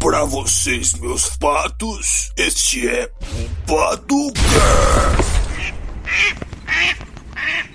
Pra vocês, meus patos, este é o Paducast.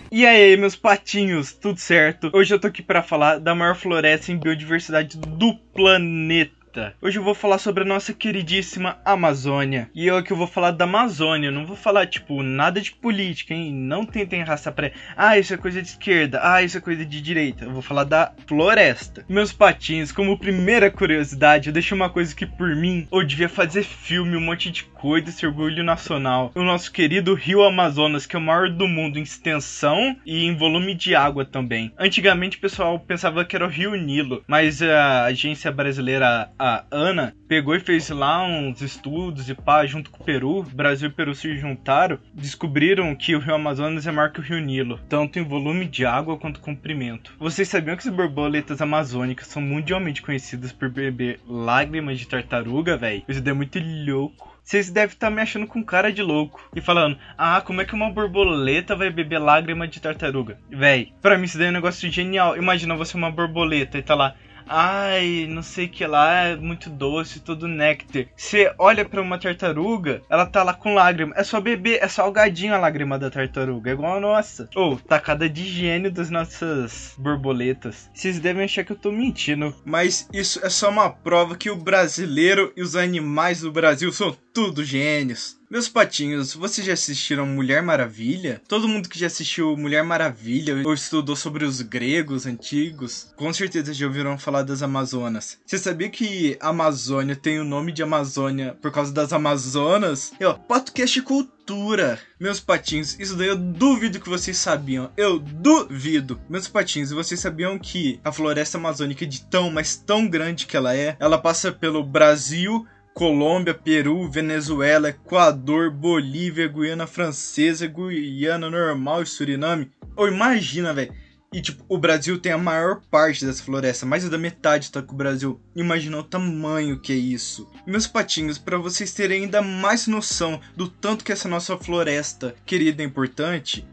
E aí, meus patinhos, tudo certo? Hoje eu tô aqui para falar da maior floresta em biodiversidade do planeta. Hoje eu vou falar sobre a nossa queridíssima Amazônia. E eu aqui eu vou falar da Amazônia, não vou falar, tipo, nada de política, hein? Não tentem arrastar pra. Ah, isso é coisa de esquerda, ah, isso é coisa de direita. Eu vou falar da floresta. Meus patinhos, como primeira curiosidade, eu deixo uma coisa que por mim eu devia fazer filme, um monte de coisa, esse orgulho nacional. O nosso querido Rio Amazonas, que é o maior do mundo em extensão e em volume de água também. Antigamente o pessoal pensava que era o Rio Nilo, mas a agência brasileira a Ana pegou e fez lá uns estudos e pá, junto com o Peru, Brasil e Peru se juntaram, descobriram que o Rio Amazonas é maior que o Rio Nilo, tanto em volume de água quanto comprimento. Vocês sabiam que as borboletas amazônicas são mundialmente conhecidas por beber lágrimas de tartaruga, velho? Isso é muito louco. Vocês devem estar tá me achando com cara de louco e falando: Ah, como é que uma borboleta vai beber lágrima de tartaruga? Véi, pra mim isso daí é um negócio genial. Imagina você uma borboleta e tá lá ai, não sei que lá, é muito doce, todo néctar. Você olha para uma tartaruga, ela tá lá com lágrima. É só beber, é salgadinho a lágrima da tartaruga, é igual a nossa. Ou, oh, tacada de gênio das nossas borboletas. Vocês devem achar que eu tô mentindo. Mas isso é só uma prova que o brasileiro e os animais do Brasil são tudo gênios. Meus patinhos, vocês já assistiram Mulher Maravilha? Todo mundo que já assistiu Mulher Maravilha ou estudou sobre os gregos antigos, com certeza já ouviram falar das Amazonas. Você sabia que Amazônia tem o nome de Amazônia por causa das Amazonas? E ó, podcast cultura. Meus patinhos, isso daí eu duvido que vocês sabiam. Eu duvido. Meus patinhos, vocês sabiam que a floresta amazônica é de tão, mas tão grande que ela é, ela passa pelo Brasil, Colômbia, Peru, Venezuela, Equador, Bolívia, Guiana Francesa, Guiana Normal e Suriname. Ou imagina, velho. E tipo, o Brasil tem a maior parte dessa floresta, mais da metade tá com o Brasil. Imagina o tamanho que é isso. Meus patinhos, para vocês terem ainda mais noção do tanto que essa nossa floresta querida é importante,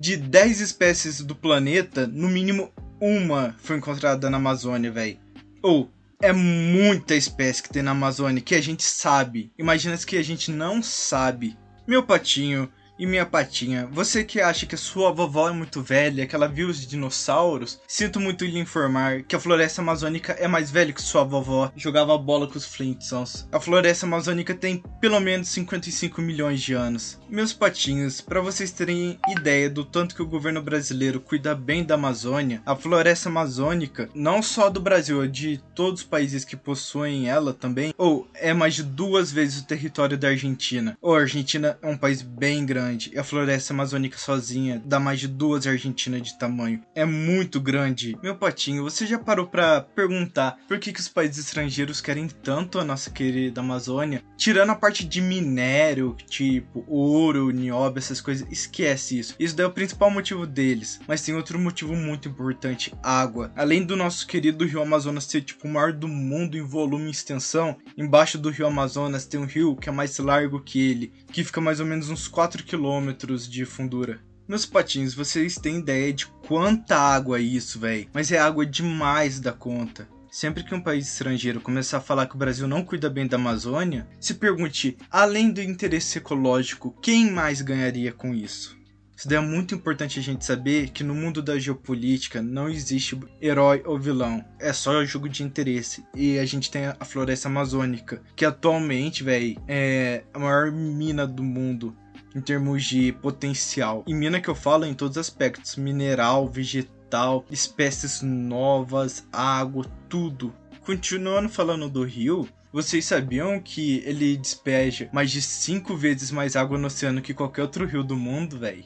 de 10 espécies do planeta, no mínimo uma foi encontrada na Amazônia, velho. Ou é muita espécie que tem na Amazônia que a gente sabe. Imagina que a gente não sabe. Meu patinho, e minha patinha, você que acha que a sua vovó é muito velha, que ela viu os dinossauros, sinto muito lhe informar que a floresta amazônica é mais velha que sua vovó jogava bola com os Flintstones. A floresta amazônica tem pelo menos 55 milhões de anos. Meus patinhos, para vocês terem ideia do tanto que o governo brasileiro cuida bem da Amazônia, a floresta amazônica, não só do Brasil, é de todos os países que possuem ela também, ou é mais de duas vezes o território da Argentina. Ou a Argentina é um país bem grande grande e a floresta amazônica sozinha dá mais de duas Argentinas de tamanho. É muito grande. Meu patinho, você já parou para perguntar por que, que os países estrangeiros querem tanto a nossa querida Amazônia? Tirando a parte de minério, tipo ouro, nióbio, essas coisas, esquece isso. Isso daí é o principal motivo deles. Mas tem outro motivo muito importante: água. Além do nosso querido rio Amazonas ser tipo o maior do mundo em volume e extensão, embaixo do rio Amazonas tem um rio que é mais largo que ele, que fica mais ou menos uns 4 km quilômetros de fundura. Meus patins, vocês têm ideia de quanta água é isso, velho? Mas é água demais da conta. Sempre que um país estrangeiro começar a falar que o Brasil não cuida bem da Amazônia, se pergunte, além do interesse ecológico, quem mais ganharia com isso? Isso daí é muito importante a gente saber que no mundo da geopolítica não existe herói ou vilão. É só jogo de interesse. E a gente tem a floresta amazônica, que atualmente, velho, é a maior mina do mundo em termos de potencial. E mina que eu falo em todos os aspectos: mineral, vegetal, espécies novas, água, tudo. Continuando falando do rio, vocês sabiam que ele despeja mais de 5 vezes mais água no oceano que qualquer outro rio do mundo, velho?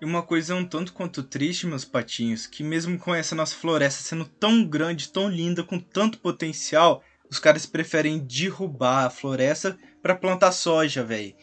E uma coisa um tanto quanto triste, meus patinhos, que mesmo com essa nossa floresta sendo tão grande, tão linda, com tanto potencial, os caras preferem derrubar a floresta para plantar soja, velho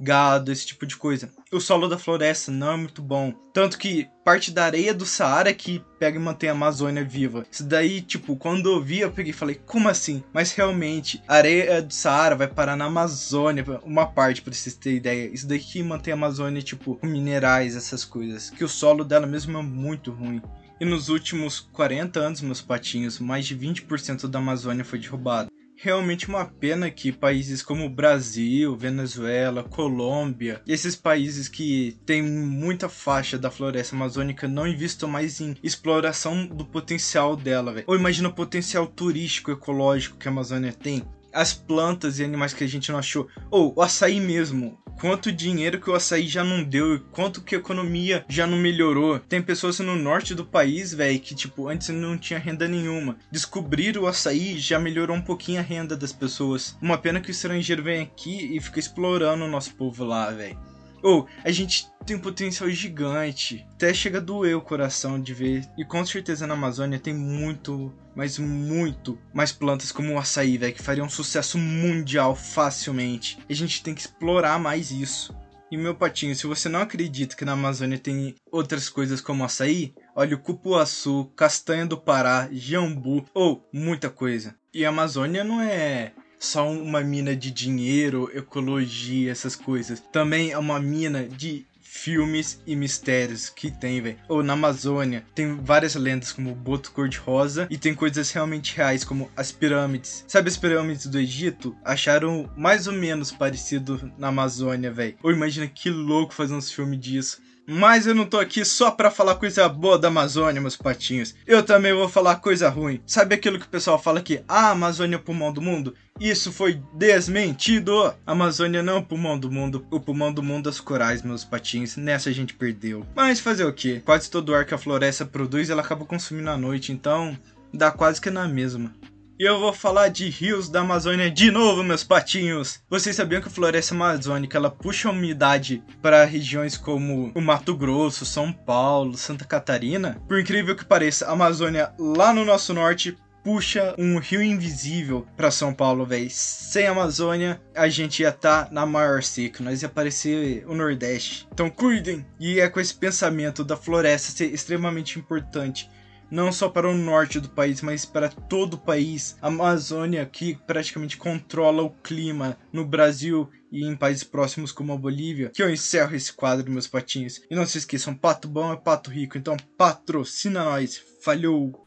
gado, esse tipo de coisa. O solo da floresta não é muito bom. Tanto que parte da areia do Saara que pega e mantém a Amazônia viva. Isso daí, tipo, quando eu vi, eu peguei e falei, como assim? Mas realmente, a areia do Saara vai parar na Amazônia, uma parte, pra vocês terem ideia. Isso daí que mantém a Amazônia, tipo, com minerais, essas coisas. Que o solo dela mesmo é muito ruim. E nos últimos 40 anos, meus patinhos, mais de 20% da Amazônia foi derrubada realmente uma pena que países como Brasil, Venezuela, Colômbia, esses países que têm muita faixa da floresta amazônica não investam mais em exploração do potencial dela, velho. Ou imagina o potencial turístico, ecológico que a Amazônia tem as plantas e animais que a gente não achou. Ou o açaí mesmo. Quanto dinheiro que o açaí já não deu quanto que a economia já não melhorou. Tem pessoas no norte do país, velho, que tipo, antes não tinha renda nenhuma. Descobrir o açaí já melhorou um pouquinho a renda das pessoas. Uma pena que o estrangeiro vem aqui e fica explorando o nosso povo lá, velho. Ou, a gente tem um potencial gigante. Até chega a doer o coração de ver. E com certeza na Amazônia tem muito, mas muito mais plantas como o açaí, velho, que fariam um sucesso mundial facilmente. A gente tem que explorar mais isso. E meu patinho, se você não acredita que na Amazônia tem outras coisas como açaí, olha o cupuaçu, castanha do Pará, jambu, ou muita coisa. E a Amazônia não é só uma mina de dinheiro, ecologia, essas coisas. Também é uma mina de filmes e mistérios que tem, velho. Ou na Amazônia, tem várias lendas como o Boto Cor-de-Rosa e tem coisas realmente reais como as pirâmides. Sabe as pirâmides do Egito? Acharam mais ou menos parecido na Amazônia, velho. Ou imagina que louco fazer uns filmes disso. Mas eu não tô aqui só pra falar coisa boa da Amazônia, meus patinhos. Eu também vou falar coisa ruim. Sabe aquilo que o pessoal fala que a Amazônia é o pulmão do mundo? Isso foi desmentido! A Amazônia não é o pulmão do mundo, o pulmão do mundo é os corais, meus patinhos. Nessa a gente perdeu. Mas fazer o que? Quase todo o ar que a floresta produz ela acaba consumindo à noite, então dá quase que na mesma. E eu vou falar de rios da Amazônia de novo, meus patinhos. Vocês sabiam que a floresta amazônica ela puxa umidade para regiões como o Mato Grosso, São Paulo, Santa Catarina? Por incrível que pareça, a Amazônia lá no nosso norte puxa um rio invisível para São Paulo, velho. Sem Amazônia, a gente ia estar tá na maior seca, nós ia parecer o Nordeste. Então cuidem! E é com esse pensamento da floresta ser extremamente importante não só para o norte do país, mas para todo o país. A Amazônia, que praticamente controla o clima no Brasil e em países próximos como a Bolívia, que eu encerro esse quadro, meus patinhos. E não se esqueçam, pato bom é pato rico, então patrocina nós. Falhou!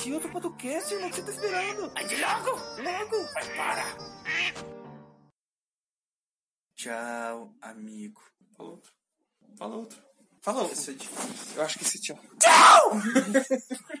Assistir outro podcast, irmão, que você tá esperando? Aí logo! Logo! Mas para! Tchau, amigo. Fala outro. Fala outro. Fala outro. Esse é difícil. Eu acho que esse tchau. Tchau!